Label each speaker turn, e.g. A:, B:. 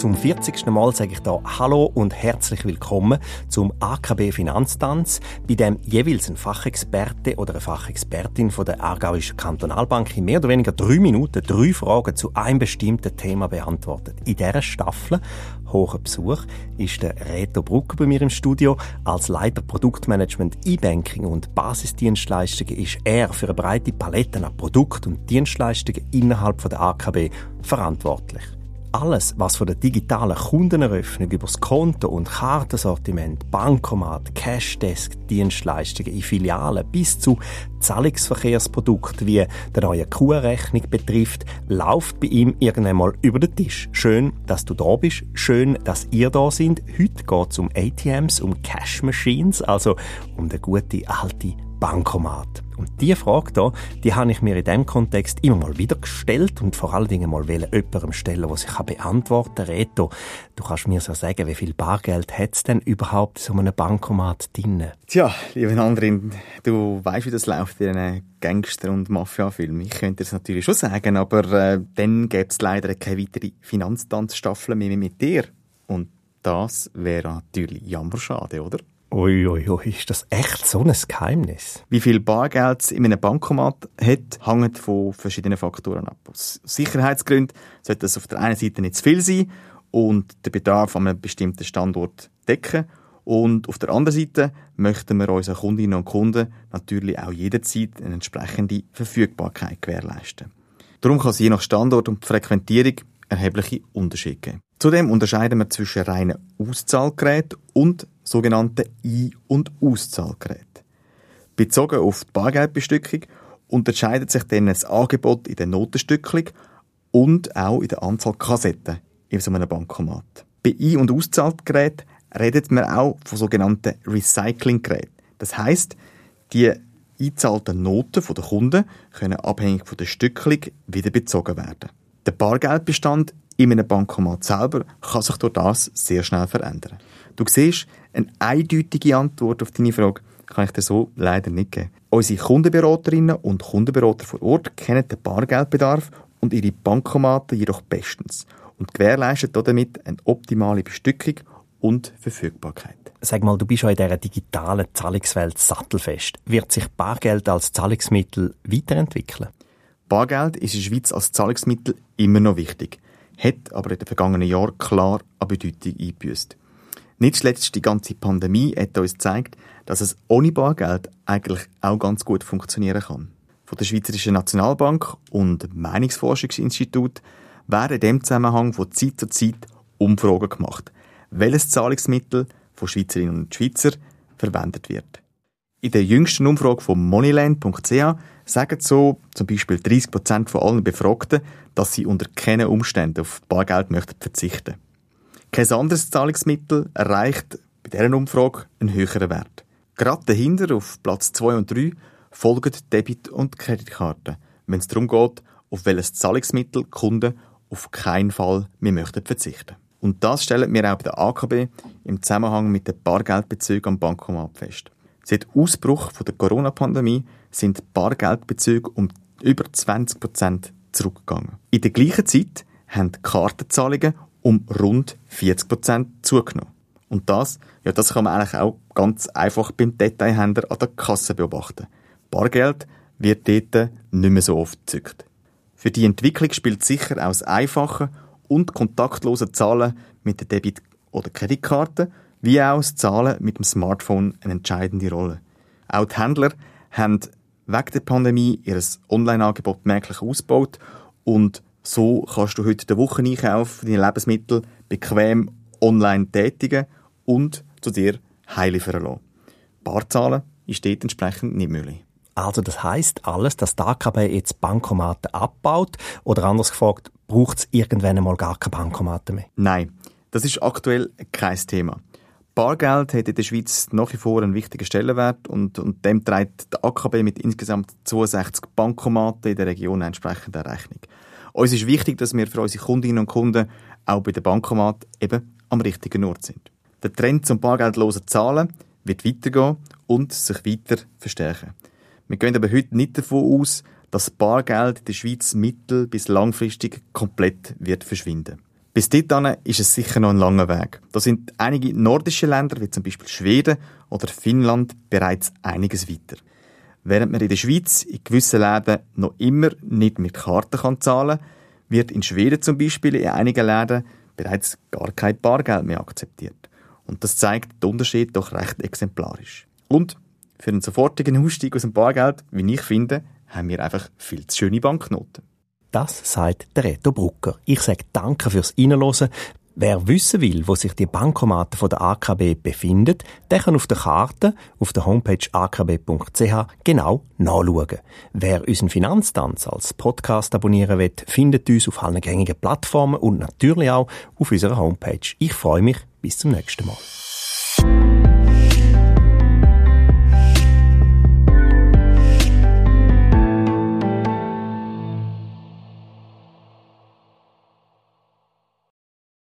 A: Zum 40. Mal sage ich da Hallo und herzlich willkommen zum AKB Finanztanz, bei dem jeweils ein Fachexperte oder eine Fachexpertin von der Aargauischen Kantonalbank in mehr oder weniger drei Minuten drei Fragen zu einem bestimmten Thema beantwortet. In dieser Staffel hohen Besuch ist der Reto Brucker bei mir im Studio. Als Leiter Produktmanagement E-Banking und Basisdienstleistungen ist er für eine breite Palette an Produkten und Dienstleistungen innerhalb der AKB verantwortlich. Alles, was von der digitalen Kundeneröffnung über das Konto- und Kartensortiment, Bankomat, Cashdesk, Dienstleistungen in Filialen bis zu Zahlungsverkehrsprodukten wie der neue Kuhrechnung betrifft, läuft bei ihm irgendwann mal über den Tisch. Schön, dass du da bist. Schön, dass ihr da sind. Heute geht es um ATMs, um Cash Machines, also um den gute alte Bankomat. Und diese Frage hier, die habe ich mir in diesem Kontext immer mal wieder gestellt und vor allen Dingen mal jemandem stellen, der sich beantworten kann. Reto, du kannst mir so sagen, wie viel Bargeld hat es denn überhaupt in so einem Bankomat drin?
B: Tja, liebe Andrin, du weißt, wie das läuft in einem Gangster- und Mafia-Film. Ich könnte es natürlich schon sagen, aber äh, dann gäbe es leider keine weitere Finanztanzstaffel mehr mit dir. Und das wäre natürlich jammerschade, oder?
A: Uiuiui, ui, ui. ist das echt so ein Geheimnis?
B: Wie viel Bargeld es in einem Bankomat hat, hängt von verschiedenen Faktoren ab. Aus Sicherheitsgründen sollte das auf der einen Seite nicht zu viel sein und den Bedarf an einem bestimmten Standort decken. Und auf der anderen Seite möchten wir unseren Kundinnen und Kunden natürlich auch jederzeit eine entsprechende Verfügbarkeit gewährleisten. Darum kann es je nach Standort und Frequentierung erhebliche Unterschiede geben. Zudem unterscheiden wir zwischen reinen Auszahlgeräten und sogenannten Ein- und Auszahlgeräten. Bezogen auf die Bargeldbestückung unterscheidet sich dann das Angebot in der Notenstückelung und auch in der Anzahl Kassetten in so einem Bankomat. Bei Ein- und Auszahlgeräten redet man auch von sogenannten Recyclinggeräten. Das heißt, die eingezahlten Noten der Kunden können abhängig von der Stückelung wieder bezogen werden. Der Bargeldbestand in einem Bankomat selber kann sich durch das sehr schnell verändern. Du siehst, eine eindeutige Antwort auf deine Frage kann ich dir so leider nicht geben. Unsere Kundenberaterinnen und Kundenberater vor Ort kennen den Bargeldbedarf und ihre Bankomaten jedoch bestens und gewährleisten damit eine optimale Bestückung und Verfügbarkeit.
A: Sag mal, du bist ja in dieser digitalen Zahlungswelt sattelfest. Wird sich Bargeld als Zahlungsmittel weiterentwickeln?
B: Bargeld ist in der Schweiz als Zahlungsmittel immer noch wichtig, hat aber in den vergangenen Jahren klar an Bedeutung eingebüßt. Nicht zuletzt die ganze Pandemie hat uns gezeigt, dass es ohne Bargeld eigentlich auch ganz gut funktionieren kann. Von der Schweizerischen Nationalbank und Meinungsforschungsinstitut werden in dem Zusammenhang von Zeit zu Zeit Umfragen gemacht, welches Zahlungsmittel von Schweizerinnen und Schweizer verwendet wird. In der jüngsten Umfrage von moneyland.ch sagen so zum Beispiel 30% von allen Befragten, dass sie unter keinen Umständen auf Bargeld möchten verzichten. Kein anderes Zahlungsmittel erreicht bei dieser Umfrage einen höheren Wert. Gerade dahinter, auf Platz 2 und 3, folgen Debit- und Kreditkarten, wenn es darum geht, auf welches Zahlungsmittel Kunden auf keinen Fall mehr möchten verzichten. Und das stellen wir auch bei der AKB im Zusammenhang mit den Bargeldbezügen am Bankomat fest. Seit Ausbruch der Corona-Pandemie sind Bargeldbezüge um über 20 Prozent zurückgegangen. In der gleichen Zeit haben Kartenzahlungen um rund 40 Prozent zugenommen. Und das, ja, das kann man eigentlich auch ganz einfach beim Detailhändler an der Kasse beobachten. Bargeld wird dort nicht mehr so oft gezückt. Für die Entwicklung spielt sicher auch das einfache und kontaktlose Zahlen mit der Debit- oder Kreditkarte, wie auch das Zahlen mit dem Smartphone eine entscheidende Rolle. Auch die Händler haben wegen der Pandemie ihr Online-Angebot merklich ausgebaut und so kannst du heute den Wocheneinkauf für deine Lebensmittel bequem online tätigen und zu dir heiliefern lassen. Barzahlen ist dort entsprechend nicht möglich.
A: Also das heißt alles, dass die AKB jetzt Bankomaten abbaut oder anders gefragt, braucht es irgendwann einmal gar keine Bankomaten mehr?
B: Nein, das ist aktuell kein Thema. Bargeld hat in der Schweiz nach wie vor einen wichtigen Stellenwert und, und dem trägt der AKB mit insgesamt 62 Bankomaten in der Region entsprechend eine Rechnung. Uns ist wichtig, dass wir für unsere Kundinnen und Kunden auch bei der Bankomat eben am richtigen Ort sind. Der Trend zum bargeldlosen Zahlen wird weitergehen und sich weiter verstärken. Wir gehen aber heute nicht davon aus, dass Bargeld in der Schweiz mittel- bis langfristig komplett wird verschwinden. Bis dahin ist es sicher noch ein langer Weg. Da sind einige nordische Länder, wie zum Beispiel Schweden oder Finnland, bereits einiges weiter. Während man in der Schweiz in gewissen Läden noch immer nicht mit Karten kann zahlen kann, wird in Schweden zum Beispiel in einigen Läden bereits gar kein Bargeld mehr akzeptiert. Und das zeigt den Unterschied doch recht exemplarisch. Und für einen sofortigen Ausstieg aus dem Bargeld, wie ich finde, haben wir einfach viel zu schöne Banknoten.
A: Das sagt der Reto Brucker. Ich sage Danke fürs Reinhören. Wer wissen will, wo sich die Bankomaten von der AKB befinden, der kann auf der Karte auf der Homepage akb.ch genau nachschauen. Wer unseren Finanztanz als Podcast abonnieren will, findet uns auf allen gängigen Plattformen und natürlich auch auf unserer Homepage. Ich freue mich. Bis zum nächsten Mal.